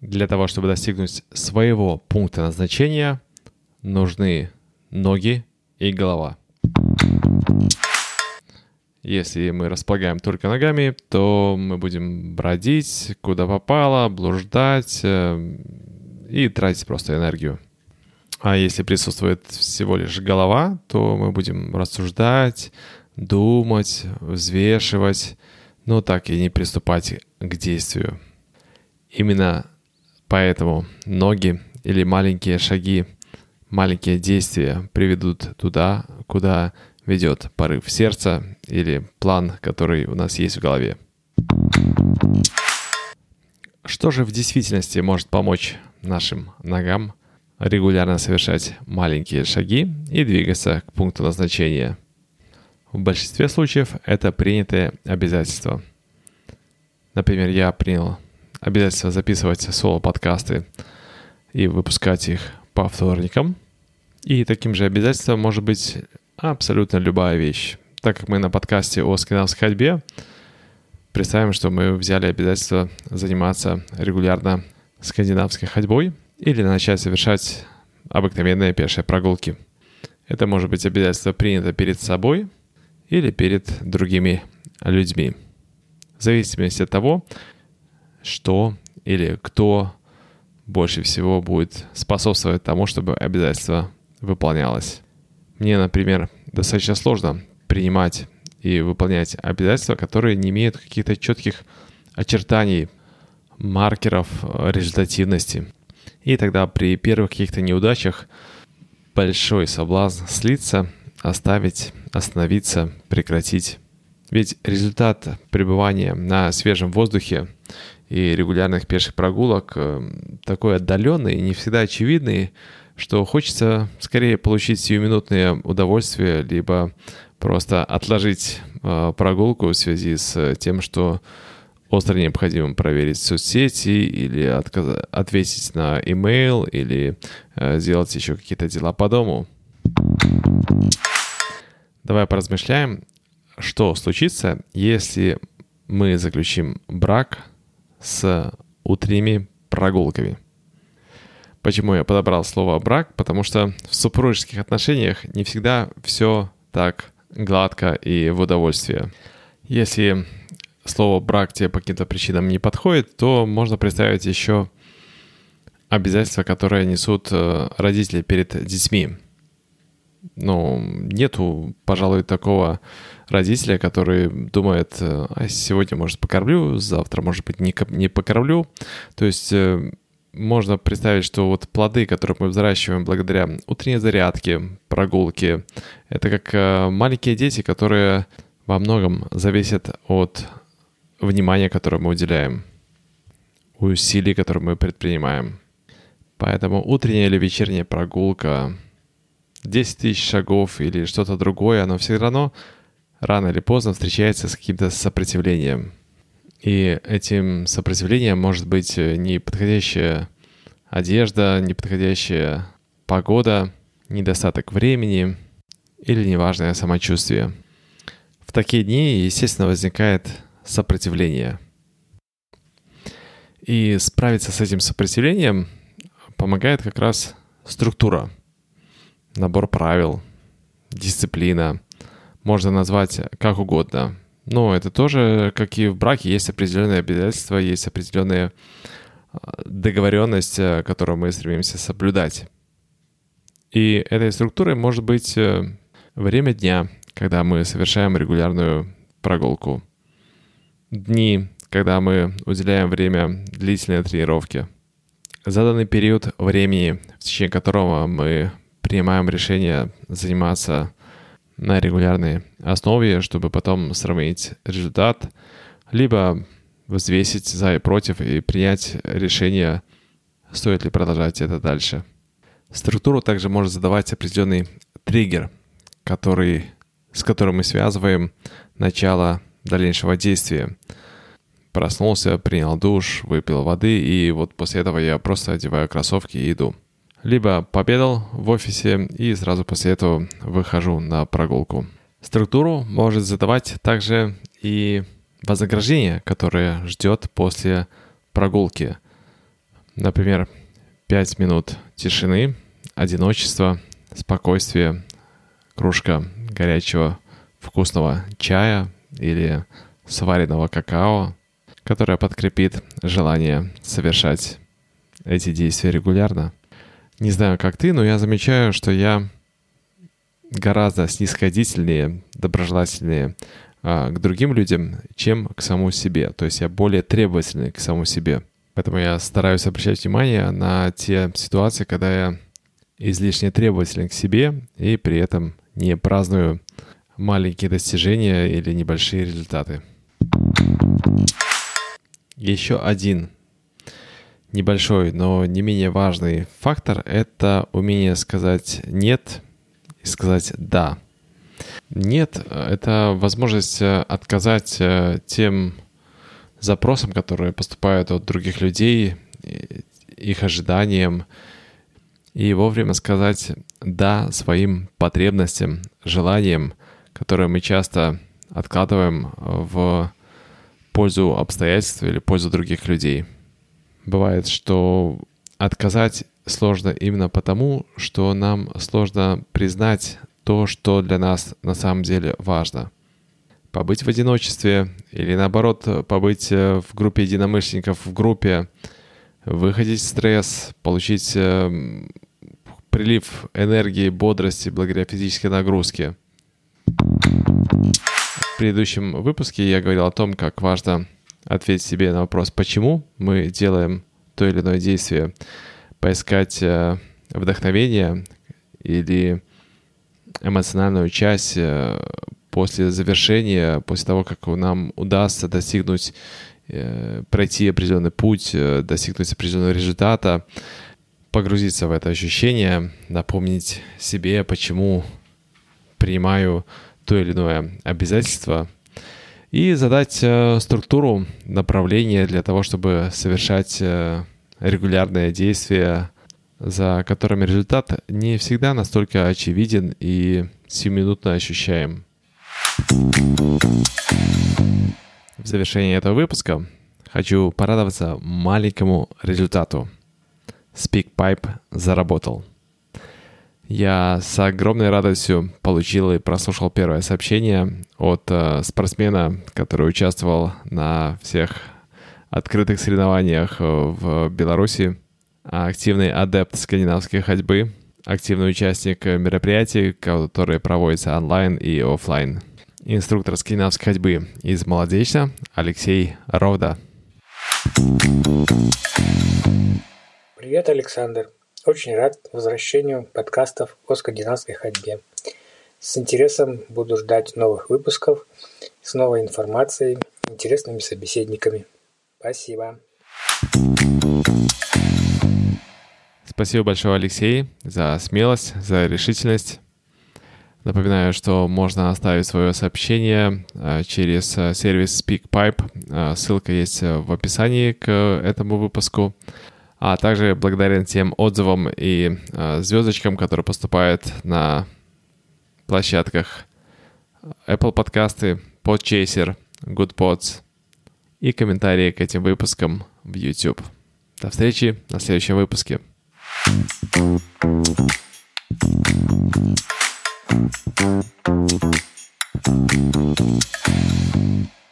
Для того, чтобы достигнуть своего пункта назначения, нужны ноги и голова. Если мы располагаем только ногами, то мы будем бродить, куда попало, блуждать э, и тратить просто энергию. А если присутствует всего лишь голова, то мы будем рассуждать, думать, взвешивать, но так и не приступать к действию. Именно поэтому ноги или маленькие шаги, маленькие действия приведут туда, куда ведет порыв сердца или план, который у нас есть в голове. Что же в действительности может помочь нашим ногам регулярно совершать маленькие шаги и двигаться к пункту назначения? В большинстве случаев это принятые обязательства. Например, я принял обязательство записывать соло-подкасты и выпускать их по вторникам. И таким же обязательством может быть абсолютно любая вещь. Так как мы на подкасте о скандинавской ходьбе, представим, что мы взяли обязательство заниматься регулярно скандинавской ходьбой или начать совершать обыкновенные пешие прогулки. Это может быть обязательство принято перед собой или перед другими людьми. В зависимости от того, что или кто больше всего будет способствовать тому, чтобы обязательство выполнялось. Мне, например, достаточно сложно принимать и выполнять обязательства, которые не имеют каких-то четких очертаний, маркеров результативности. И тогда при первых каких-то неудачах большой соблазн слиться, оставить, остановиться, прекратить. Ведь результат пребывания на свежем воздухе и регулярных пеших прогулок э, такой отдаленный не всегда очевидный, что хочется скорее получить сиюминутное удовольствие, либо просто отложить э, прогулку в связи с тем, что остро необходимо проверить соцсети или отказ... ответить на имейл или э, сделать еще какие-то дела по дому. Давай поразмышляем, что случится, если мы заключим брак с утренними прогулками. Почему я подобрал слово брак? Потому что в супружеских отношениях не всегда все так гладко и в удовольствие. Если слово брак тебе по каким-то причинам не подходит, то можно представить еще обязательства, которые несут э, родители перед детьми. Ну, нету, пожалуй, такого родителя, который думает, а сегодня, может, покормлю, завтра, может быть, не, не покормлю. То есть э, можно представить, что вот плоды, которые мы взращиваем благодаря утренней зарядке, прогулке, это как э, маленькие дети, которые во многом зависят от внимания, которое мы уделяем, усилий, которые мы предпринимаем. Поэтому утренняя или вечерняя прогулка, 10 тысяч шагов или что-то другое, оно все равно рано или поздно встречается с каким-то сопротивлением – и этим сопротивлением может быть э, неподходящая одежда, неподходящая погода, недостаток времени или неважное самочувствие. В такие дни, естественно, возникает сопротивление. И справиться с этим сопротивлением помогает как раз структура, набор правил, дисциплина. Можно назвать как угодно. Но это тоже, как и в браке, есть определенные обязательства, есть определенная договоренность, э, которую мы стремимся соблюдать. И этой структурой может быть э, время дня, когда мы совершаем регулярную прогулку. Дни, когда мы уделяем время длительной тренировке. Заданный период времени, в течение которого мы принимаем решение заниматься на регулярной основе, чтобы потом сравнить результат, либо взвесить за и против и принять решение, стоит ли продолжать это дальше. Структуру также может задавать определенный триггер, который, с которым мы связываем начало дальнейшего действия. Проснулся, принял душ, выпил воды, и вот после этого я просто одеваю кроссовки и иду либо победал в офисе и сразу после этого выхожу на прогулку. Структуру может задавать также и вознаграждение, которое ждет после прогулки. Например, 5 минут тишины, одиночества, спокойствия, кружка горячего вкусного чая или сваренного какао, которое подкрепит желание совершать эти действия регулярно. Не знаю, как ты, но я замечаю, что я гораздо снисходительнее, доброжелательнее а, к другим людям, чем к самому себе. То есть я более требовательный к самому себе. Поэтому я стараюсь обращать внимание на те ситуации, когда я излишне требователен к себе и при этом не праздную маленькие достижения или небольшие результаты. Еще один небольшой, но не менее важный фактор — это умение сказать «нет» и сказать «да». «Нет» — это возможность э, отказать э, тем запросам, которые поступают от других людей, их ожиданиям, и вовремя сказать «да» своим потребностям, желаниям, которые мы часто откладываем в пользу обстоятельств или пользу других людей. Бывает, что отказать сложно именно потому, что нам сложно признать то, что для нас на самом деле важно. Побыть в одиночестве или наоборот побыть в группе единомышленников, в группе, выходить стресс, получить э, прилив энергии, бодрости благодаря физической нагрузке. В предыдущем выпуске я говорил о том, как важно ответить себе на вопрос, почему мы делаем то или иное действие, поискать э, вдохновение или эмоциональную часть э, после завершения, после того, как нам удастся достигнуть, э, пройти определенный путь, достигнуть определенного результата, погрузиться в это ощущение, напомнить себе, почему принимаю то или иное обязательство, и задать э, структуру направления для того, чтобы совершать э, регулярные действия, за которыми результат не всегда настолько очевиден и сиюминутно ощущаем. В завершении этого выпуска хочу порадоваться маленькому результату – SpeakPipe заработал. Я с огромной радостью получил и прослушал первое сообщение от э, спортсмена, который участвовал на всех открытых соревнованиях э, в Беларуси, активный адепт скандинавской ходьбы, активный участник мероприятий, которые проводятся онлайн и офлайн. Инструктор скандинавской ходьбы из Молодечно Алексей Ровда. Привет, Александр. Очень рад возвращению подкастов о скандинавской ходьбе. С интересом буду ждать новых выпусков с новой информацией, интересными собеседниками. Спасибо. Спасибо большое, Алексей, за смелость, за решительность. Напоминаю, что можно оставить свое сообщение э, через э, сервис SpeakPipe. Э, ссылка есть в описании к этому выпуску а также благодарен тем отзывам и э, звездочкам, которые поступают на площадках Apple подкасты, Podchaser, GoodPods и комментарии к этим выпускам в YouTube. До встречи на следующем выпуске. Thank you.